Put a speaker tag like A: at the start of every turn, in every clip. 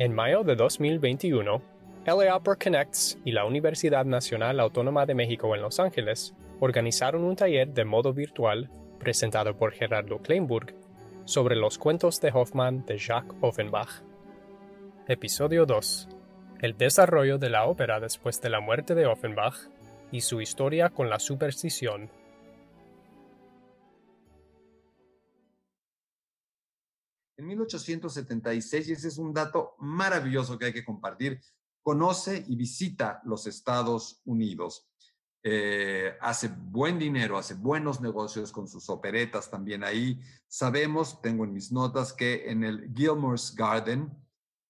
A: En mayo de 2021, LA Opera Connects y la Universidad Nacional Autónoma de México en Los Ángeles organizaron un taller de modo virtual presentado por Gerardo Kleinburg sobre los cuentos de Hoffmann de Jacques Offenbach. Episodio 2. El desarrollo de la ópera después de la muerte de Offenbach y su historia con la superstición.
B: 1876, y ese es un dato maravilloso que hay que compartir, conoce y visita los Estados Unidos. Eh, hace buen dinero, hace buenos negocios con sus operetas también ahí. Sabemos, tengo en mis notas, que en el Gilmore's Garden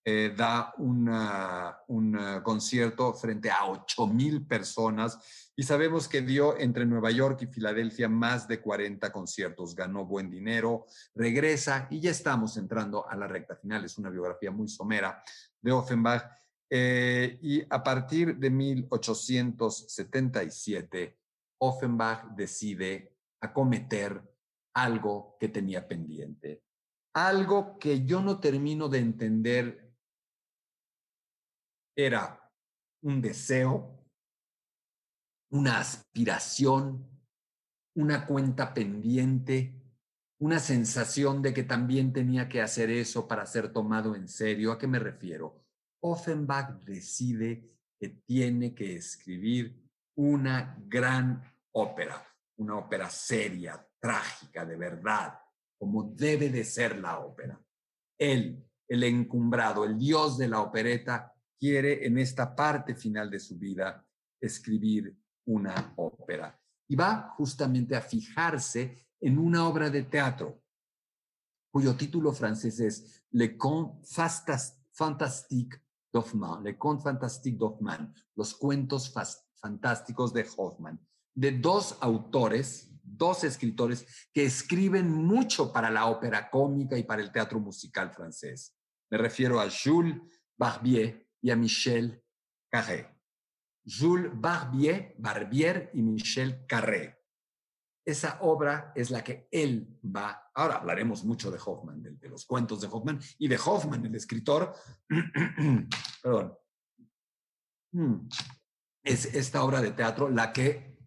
B: eh, da un uh, concierto frente a 8 mil personas y sabemos que dio entre Nueva York y Filadelfia más de 40 conciertos, ganó buen dinero, regresa y ya estamos entrando a la recta final. Es una biografía muy somera de Offenbach eh, y a partir de 1877, Offenbach decide acometer algo que tenía pendiente, algo que yo no termino de entender. Era un deseo, una aspiración, una cuenta pendiente, una sensación de que también tenía que hacer eso para ser tomado en serio. ¿A qué me refiero? Offenbach decide que tiene que escribir una gran ópera, una ópera seria, trágica, de verdad, como debe de ser la ópera. Él, el encumbrado, el dios de la opereta, quiere en esta parte final de su vida escribir una ópera. Y va justamente a fijarse en una obra de teatro cuyo título francés es Le Conte Fantastique Hoffman, Le Conte Fantastique d'Hoffmann, los cuentos fantásticos de Hoffman, de dos autores, dos escritores que escriben mucho para la ópera cómica y para el teatro musical francés. Me refiero a Jules Barbier y a Michel Carré. Jules Barbier, Barbier y Michel Carré esa obra es la que él va. Ahora hablaremos mucho de Hoffman, de, los cuentos de Hoffman y de Hoffman, el escritor. Perdón. Hmm. Es esta obra de teatro la que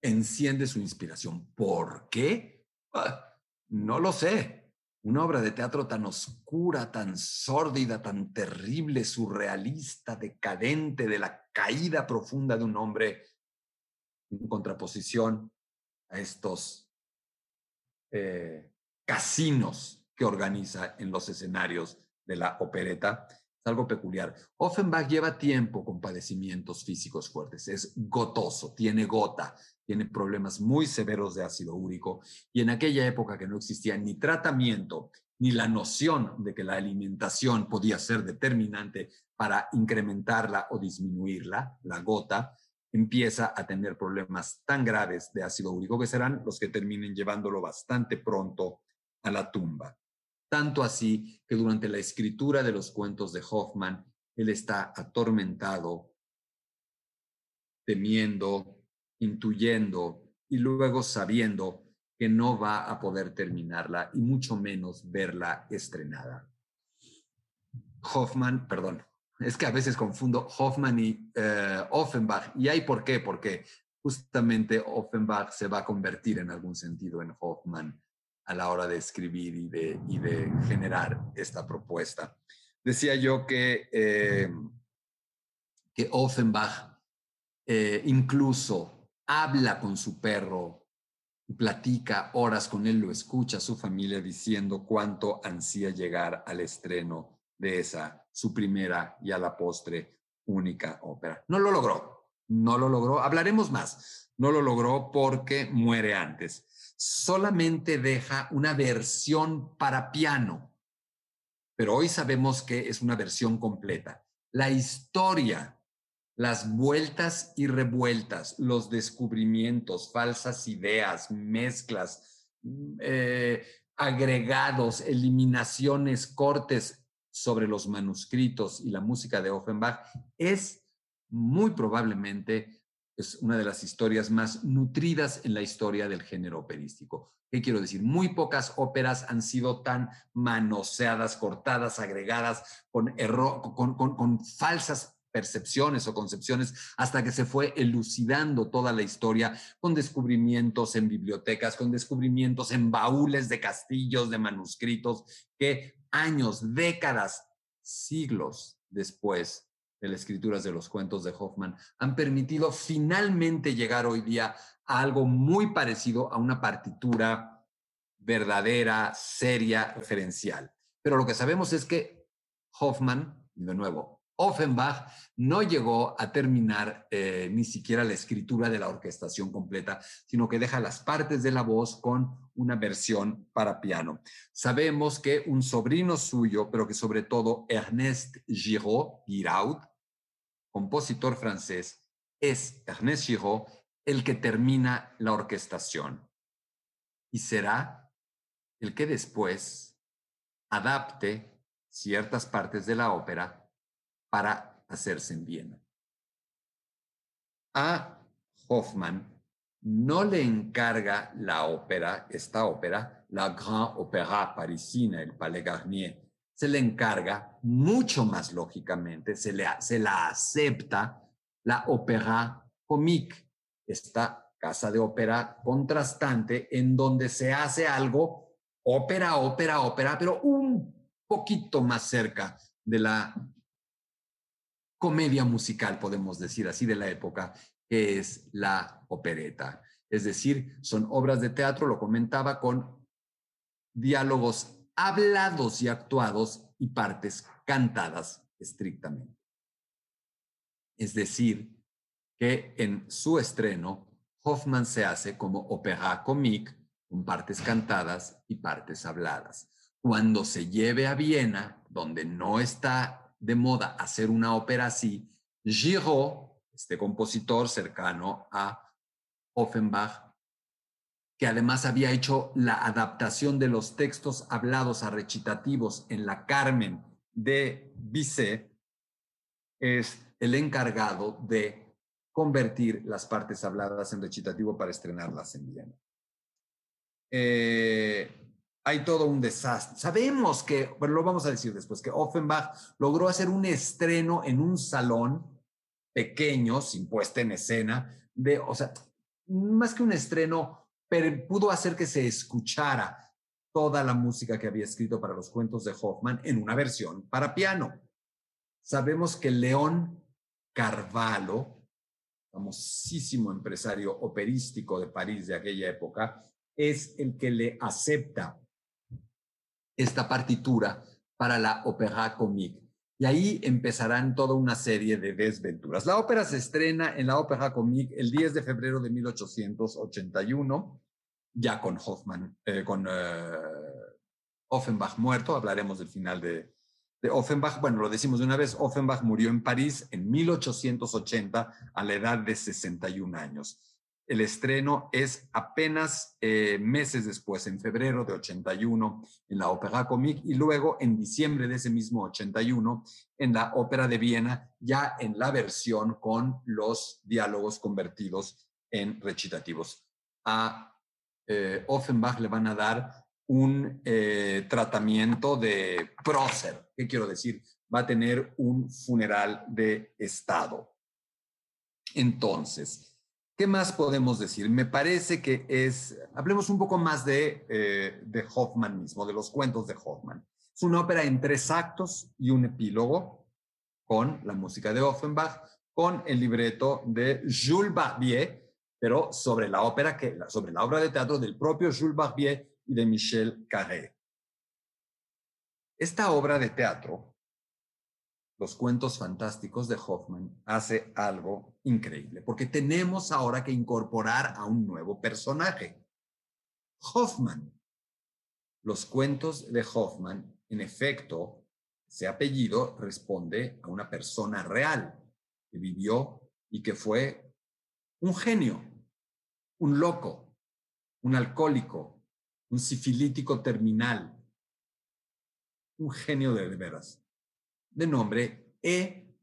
B: enciende su inspiración. ¿Por qué? Ah, no lo sé. Una obra de teatro tan oscura, tan sórdida, tan terrible, surrealista, decadente, de la caída profunda de un hombre en contraposición a estos eh, casinos que organiza en los escenarios de la opereta. Es algo peculiar. Offenbach lleva tiempo con padecimientos físicos fuertes. Es gotoso, tiene gota, tiene problemas muy severos de ácido úrico. Y en aquella época que no existía ni tratamiento ni la noción de que la alimentación podía ser determinante para incrementarla o disminuirla, la gota, empieza a tener problemas tan graves de ácido úrico que serán los que terminen llevándolo bastante pronto a la tumba. Tanto así que durante la escritura de los cuentos de Hoffman, él está atormentado, temiendo, intuyendo y luego sabiendo que no va a poder terminarla y mucho menos verla estrenada. Hoffman, perdón, es que a veces confundo Hoffman y eh, Offenbach. ¿Y hay por qué? Porque justamente Offenbach se va a convertir en algún sentido en Hoffman a la hora de escribir y de, generar esta propuesta. Decía yo que, eh, que Offenbach eh, incluso habla con su perro, platica horas con él, lo escucha a su familia diciendo cuánto ansía llegar al estreno de esa, su primera y a la postre única ópera. No lo logró, no lo logró, hablaremos más, no lo logró porque muere antes. Solamente deja una versión para piano, pero hoy sabemos que es una versión completa. La historia, las vueltas y revueltas, los descubrimientos, falsas ideas, mezclas, mm, eh, agregados, eliminaciones, cortes, sobre los manuscritos y la música de Offenbach es muy probablemente es una de las historias más nutridas en la historia del género operístico. ¿Qué quiero decir? Muy pocas óperas han sido tan manoseadas, cortadas, agregadas, con, con, con, con falsas percepciones o concepciones hasta que se fue elucidando toda la historia con descubrimientos en bibliotecas, con descubrimientos en baúles de castillos, de manuscritos, que años, décadas, siglos después de las escrituras de los cuentos de Hoffman han permitido finalmente llegar hoy día a algo muy parecido a una partitura verdadera, seria, referencial. Pero lo que sabemos es que Hoffman, de nuevo, Offenbach no llegó a terminar eh, ni siquiera la escritura de la orquestación completa, sino que deja las partes de la voz con una versión para piano. Sabemos que un sobrino suyo, pero que sobre todo Ernest Giraud, Giraud compositor francés, es Ernest Giraud el que termina la orquestación y será el que después adapte ciertas partes de la ópera para hacerse en Viena. A Hoffman no le encarga la ópera, esta ópera, la Grand Opéra parisina, el Palais Garnier. Se le encarga mucho más lógicamente, se, le, se la acepta la Opéra Comique, esta casa de ópera contrastante en donde se hace algo ópera, ópera, ópera, pero un poquito más cerca de la comedia musical, podemos decir así, de la época, que es la opereta. Es decir, son obras de teatro, lo comentaba, con diálogos hablados y actuados y partes cantadas estrictamente. Es decir, que en su estreno, Hoffman se hace como opéra comique, con partes cantadas y partes habladas. Cuando se lleve a Viena, donde no está de moda hacer una ópera así, Giraud, este compositor cercano a Offenbach, que además había hecho la adaptación de los textos hablados a recitativos en la Carmen de Bizet, es el encargado de convertir las partes habladas en recitativo para estrenarlas en Viena. Eh, hay todo un desastre. Sabemos que, bueno, lo vamos a decir después, que Offenbach logró hacer un estreno en un salón pequeño, sin puesta en escena, de, o sea, más que un estreno, pero pudo hacer que se escuchara toda la música que había escrito para los cuentos de Hoffman en una versión para piano. Sabemos que León Carvalho, famosísimo empresario operístico de París de aquella época, es el que le acepta esta partitura para la ópera comique. Y ahí empezarán toda una serie de desventuras. La ópera se estrena en la ópera comique el 10 de febrero de 1881, ya con Hoffman, eh, con eh, Offenbach muerto. Hablaremos del final de, de Offenbach. Bueno, lo decimos de una vez, Offenbach murió en París en 1880 a la edad de 61 años. El estreno es apenas eh, meses después, en febrero de 81, en la Ópera Comique y luego en diciembre de ese mismo 81 en la Ópera de Viena, ya en la versión con los diálogos convertidos en recitativos. A eh, Offenbach le van a dar un eh, tratamiento de prócer. ¿Qué quiero decir? Va a tener un funeral de Estado. Entonces, ¿Qué más podemos decir? Me parece que es, hablemos un poco más de, eh, de Hoffman mismo, de los cuentos de Hoffman. Es una ópera en tres actos y un epílogo con la música de Offenbach, con el libreto de Jules Barbier, pero sobre la ópera que, sobre la obra de teatro del propio Jules Barbier y de Michel Carré. Esta obra de teatro los cuentos fantásticos de Hoffman hace algo increíble, porque tenemos ahora que incorporar a un nuevo personaje, Hoffman. Los cuentos de Hoffman, en efecto, ese apellido responde a una persona real que vivió y que fue un genio, un loco, un alcohólico, un sifilítico terminal, un genio de veras de nombre E.T.A.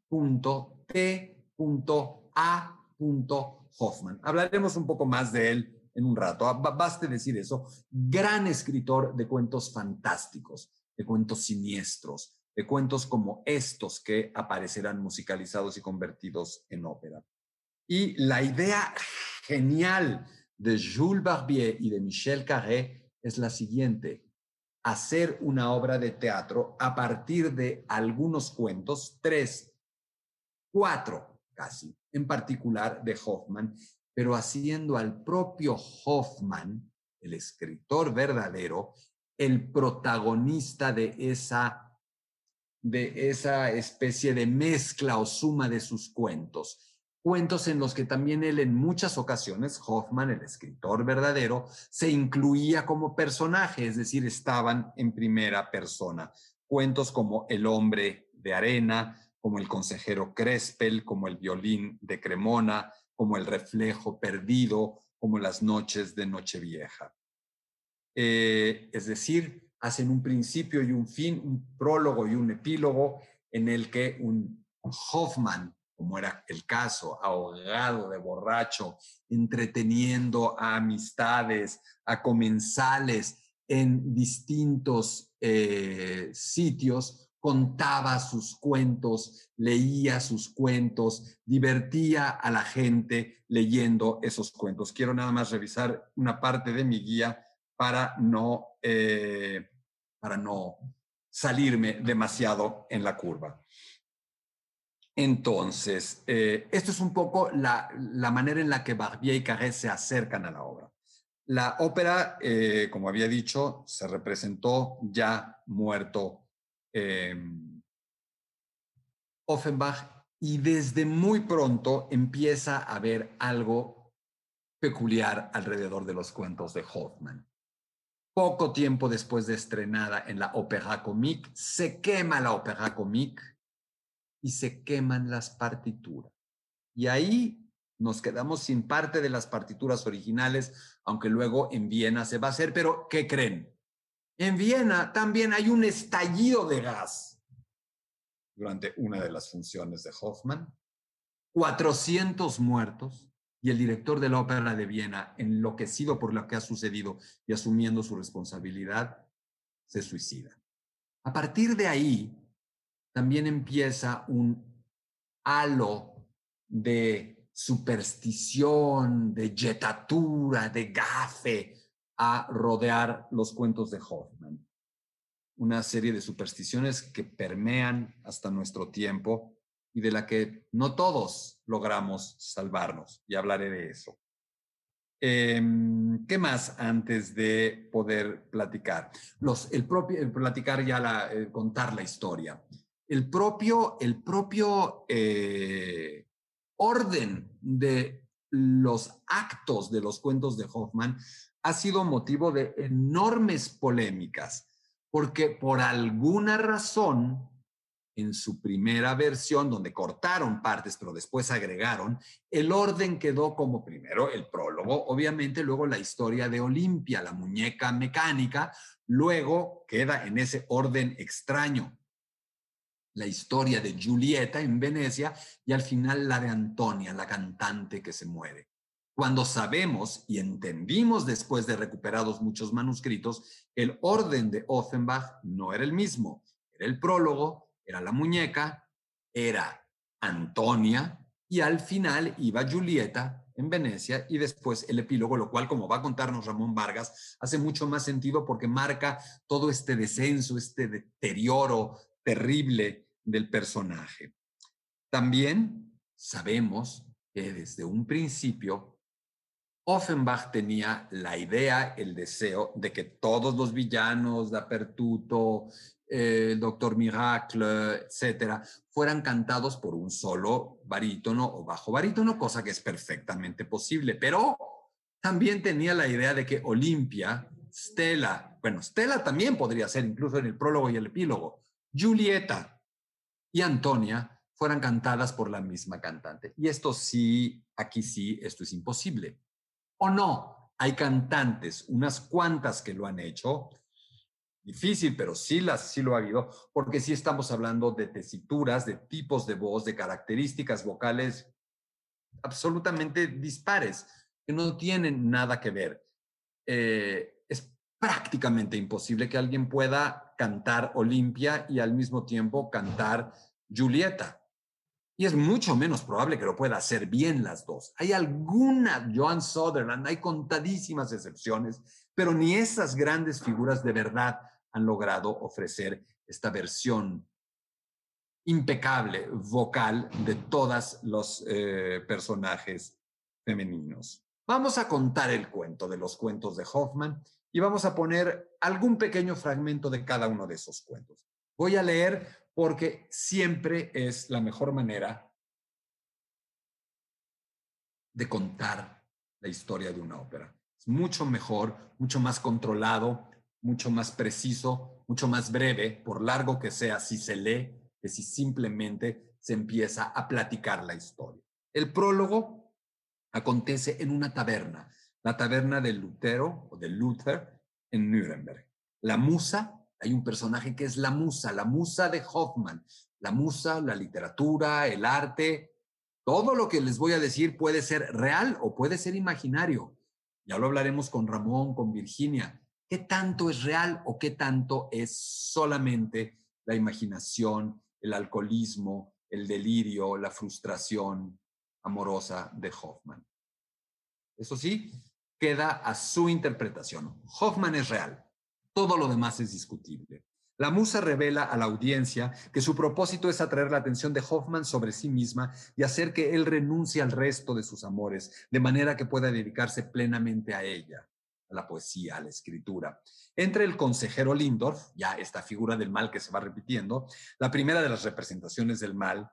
B: Hoffman. Hablaremos un poco más de él en un rato. Ah, baste decir eso. Gran escritor de cuentos fantásticos, de cuentos siniestros, de cuentos como estos que aparecerán musicalizados y convertidos en ópera. Y la idea genial de Jules Barbier y de Michel Carré es la siguiente hacer una obra de teatro a partir de algunos cuentos, tres, cuatro casi, en particular de Hoffman, pero haciendo al propio Hoffman, el escritor verdadero, el protagonista de esa de esa especie de mezcla o suma de sus cuentos cuentos en los que también él en muchas ocasiones, Hoffman, el escritor verdadero, se incluía como personaje, es decir, estaban en primera persona. Cuentos como El hombre de arena, como El consejero Crespel, como El violín de Cremona, como El reflejo perdido, como Las noches de Nochevieja. Eh, es decir, hacen un principio y un fin, un prólogo y un epílogo en el que un Hoffman como era el caso, ahogado de borracho, entreteniendo a amistades, a comensales en distintos eh, sitios, contaba sus cuentos, leía sus cuentos, divertía a la gente leyendo esos cuentos. Quiero nada más revisar una parte de mi guía para no, eh, para no salirme demasiado en la curva. Entonces, eh, esto es un poco la, manera en la que Barbier y Carré se acercan a la obra. La ópera, eh, como había dicho, se representó ya muerto em, Offenbach y desde muy pronto empieza a haber algo peculiar alrededor de los cuentos de Hoffman. Poco tiempo después de estrenada en la Opéra Comique, se quema la Opéra Comique y se queman las partituras. Y ahí nos quedamos sin parte de las partituras originales, aunque luego en Viena se va a hacer, pero ¿qué creen? En Viena también hay un estallido de gas durante una de las funciones de Hoffman, 400 muertos y el director de la ópera de Viena, enloquecido por lo que ha sucedido y asumiendo su responsabilidad, se suicida. A partir de ahí, también empieza un halo de superstición, de yetatura, de gafe a rodear los cuentos de Hoffman. Una serie de supersticiones que permean hasta nuestro tiempo y de la que no todos logramos salvarnos. Y hablaré de eso. Em, ¿Qué más antes de poder platicar? El propio, platicar ya la, contar la historia el propio, el propio eh, orden de los actos de los cuentos de Hoffman ha sido motivo de enormes polémicas, porque por alguna razón, en su primera versión, donde cortaron partes, pero después agregaron, el orden quedó como primero el prólogo, obviamente, luego la historia de Olimpia, la muñeca mecánica, luego queda en ese orden extraño la historia de Julieta en Venecia y al final la de Antonia, la cantante que se muere. Cuando sabemos y entendimos después de recuperados muchos manuscritos, el orden de Offenbach no era el mismo. Era el prólogo, era la muñeca, era Antonia y al final iba Julieta en Venecia y después el epílogo, lo cual, como va a contarnos Ramón Vargas, hace mucho más sentido porque marca todo este descenso, este deterioro terrible del personaje. También sabemos que desde un principio Offenbach tenía la idea, el deseo de que todos los villanos, Dapertuto, eh, el Doctor Miracle, etcétera, fueran cantados por un solo barítono o bajo barítono, cosa que es perfectamente posible. Pero también tenía la idea de que Olimpia, Stella, bueno, Stella también podría ser incluso en el prólogo y el epílogo, Julieta, y Antonia fueran cantadas por la misma cantante. Y esto sí, aquí sí, esto es imposible. ¿O no? Hay cantantes, unas cuantas que lo han hecho. Difícil, pero sí, las, sí lo ha habido, porque sí estamos hablando de tesituras, de tipos de voz, de características vocales absolutamente dispares, que no tienen nada que ver. Eh, es prácticamente imposible que alguien pueda cantar Olimpia y al mismo tiempo cantar Julieta. Y es mucho menos probable que lo pueda hacer bien las dos. Hay alguna, Joan Sutherland, hay contadísimas excepciones, pero ni esas grandes figuras de verdad han logrado ofrecer esta versión impecable vocal de todos los eh, personajes femeninos. Vamos a contar el cuento de los cuentos de Hoffman y vamos a poner algún pequeño fragmento de cada uno de esos cuentos. Voy a leer porque siempre es la mejor manera de contar la historia de una ópera. Es mucho mejor, mucho más controlado, mucho más preciso, mucho más breve, por largo que sea, si se lee, que si simplemente se empieza a platicar la historia. El prólogo acontece en una taberna, la taberna de Lutero o de Luther en Nuremberg. La musa hay un personaje que es la musa, la musa de Hoffman. La musa, la literatura, el arte, todo lo que les voy a decir puede ser real o puede ser imaginario. Ya lo hablaremos con Ramón, con Virginia. ¿Qué tanto es real o qué tanto es solamente la imaginación, el alcoholismo, el delirio, la frustración amorosa de Hoffman? Eso sí, queda a su interpretación. Hoffman es real. Todo lo demás es discutible. La musa revela a la audiencia que su propósito es atraer la atención de Hoffman sobre sí misma y hacer que él renuncie al resto de sus amores, de manera que pueda dedicarse plenamente a ella, a la poesía, a la escritura. Entre el consejero Lindorf, ya esta figura del mal que se va repitiendo, la primera de las representaciones del mal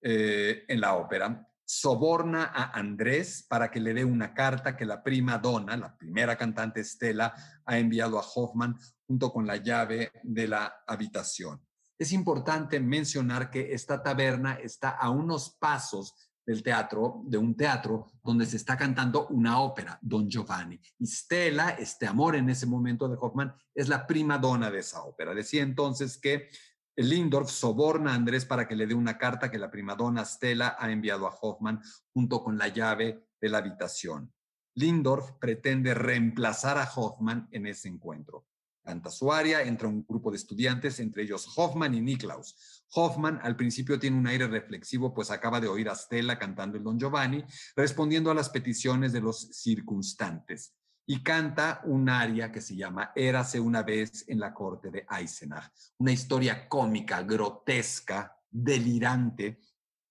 B: eh, en la ópera, soborna a Andrés para que le dé una carta que la prima donna, la primera cantante Estela, ha enviado a Hoffman junto con la llave de la habitación. Es importante mencionar que esta taberna está a unos pasos del teatro, de un teatro donde se está cantando una ópera, Don Giovanni. Y Stella, este amor en ese momento de Hoffman, es la prima donna de esa ópera. Decía entonces que Lindorf soborna a Andrés para que le dé una carta que la primadona Stella ha enviado a Hoffman junto con la llave de la habitación. Lindorf pretende reemplazar a Hoffman en ese encuentro. Canta su aria, entra un grupo de estudiantes, entre ellos Hoffman y Niklaus. Hoffman al principio tiene un aire reflexivo, pues acaba de oír a Stella cantando el Don Giovanni, respondiendo a las peticiones de los circunstantes y canta un aria que se llama Érase una vez en la corte de Eisenach, una historia cómica, grotesca, delirante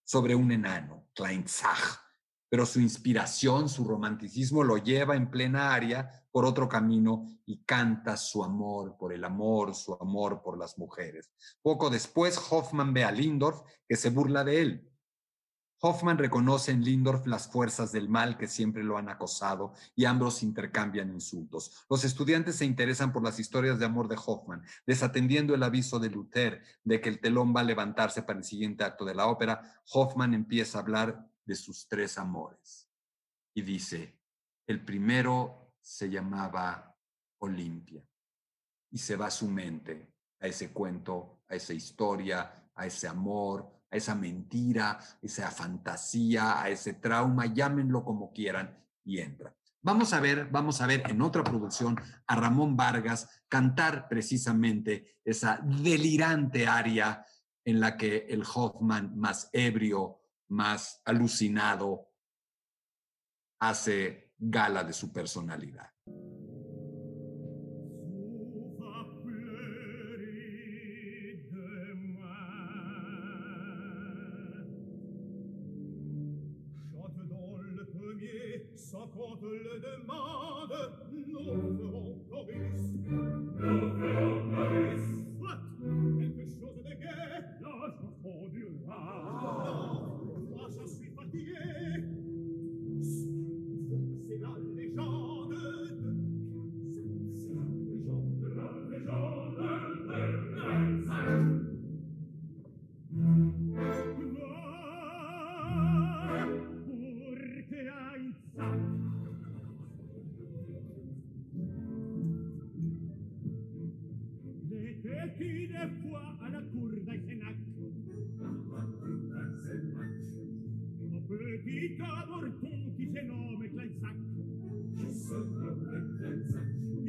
B: sobre un enano, Kleinzach. Pero su inspiración, su romanticismo lo lleva en plena aria por otro camino y canta su amor por el amor, su amor por las mujeres. Poco después, Hoffman ve a Lindorf que se burla de él Hoffman reconoce en Lindorf las fuerzas del mal que siempre lo han acosado y ambos intercambian insultos. Los estudiantes se interesan por las historias de amor de Hoffman, desatendiendo el aviso de Luther de que el telón va a levantarse para el siguiente acto de la ópera. Hoffman empieza a hablar de sus tres amores y dice, el primero se llamaba Olimpia y se va su mente a ese cuento, a esa historia, a ese amor, esa mentira, esa fantasía, a ese trauma, llámenlo como quieran, y entra. Vamos a ver, vamos a ver en otra producción a Ramón Vargas cantar precisamente esa delirante aria en la que el Hoffman más ebrio, más alucinado, hace gala de su personalidad.
C: quand le demande, non fois à la cour d'Eisenach. petit avorton qui se nomme Clensac. Qui se nomme Clensac.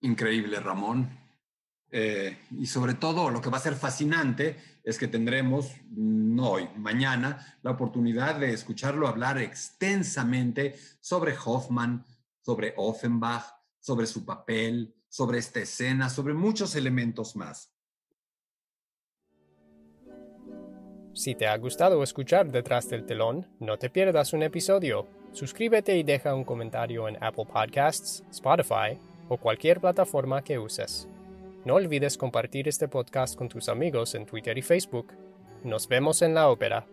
B: Increíble, Ramón. Eh, y sobre todo, lo que va a ser fascinante es que tendremos, no hoy, mañana, la oportunidad de escucharlo hablar extensamente sobre Hoffman, sobre Offenbach, sobre su papel, sobre esta escena, sobre muchos elementos más.
A: Si te ha gustado escuchar Detrás del telón, no te pierdas un episodio. Suscríbete y deja un comentario en Apple Podcasts, Spotify o cualquier plataforma que uses. No olvides compartir este podcast con tus amigos en Twitter y Facebook. Nos vemos en la ópera.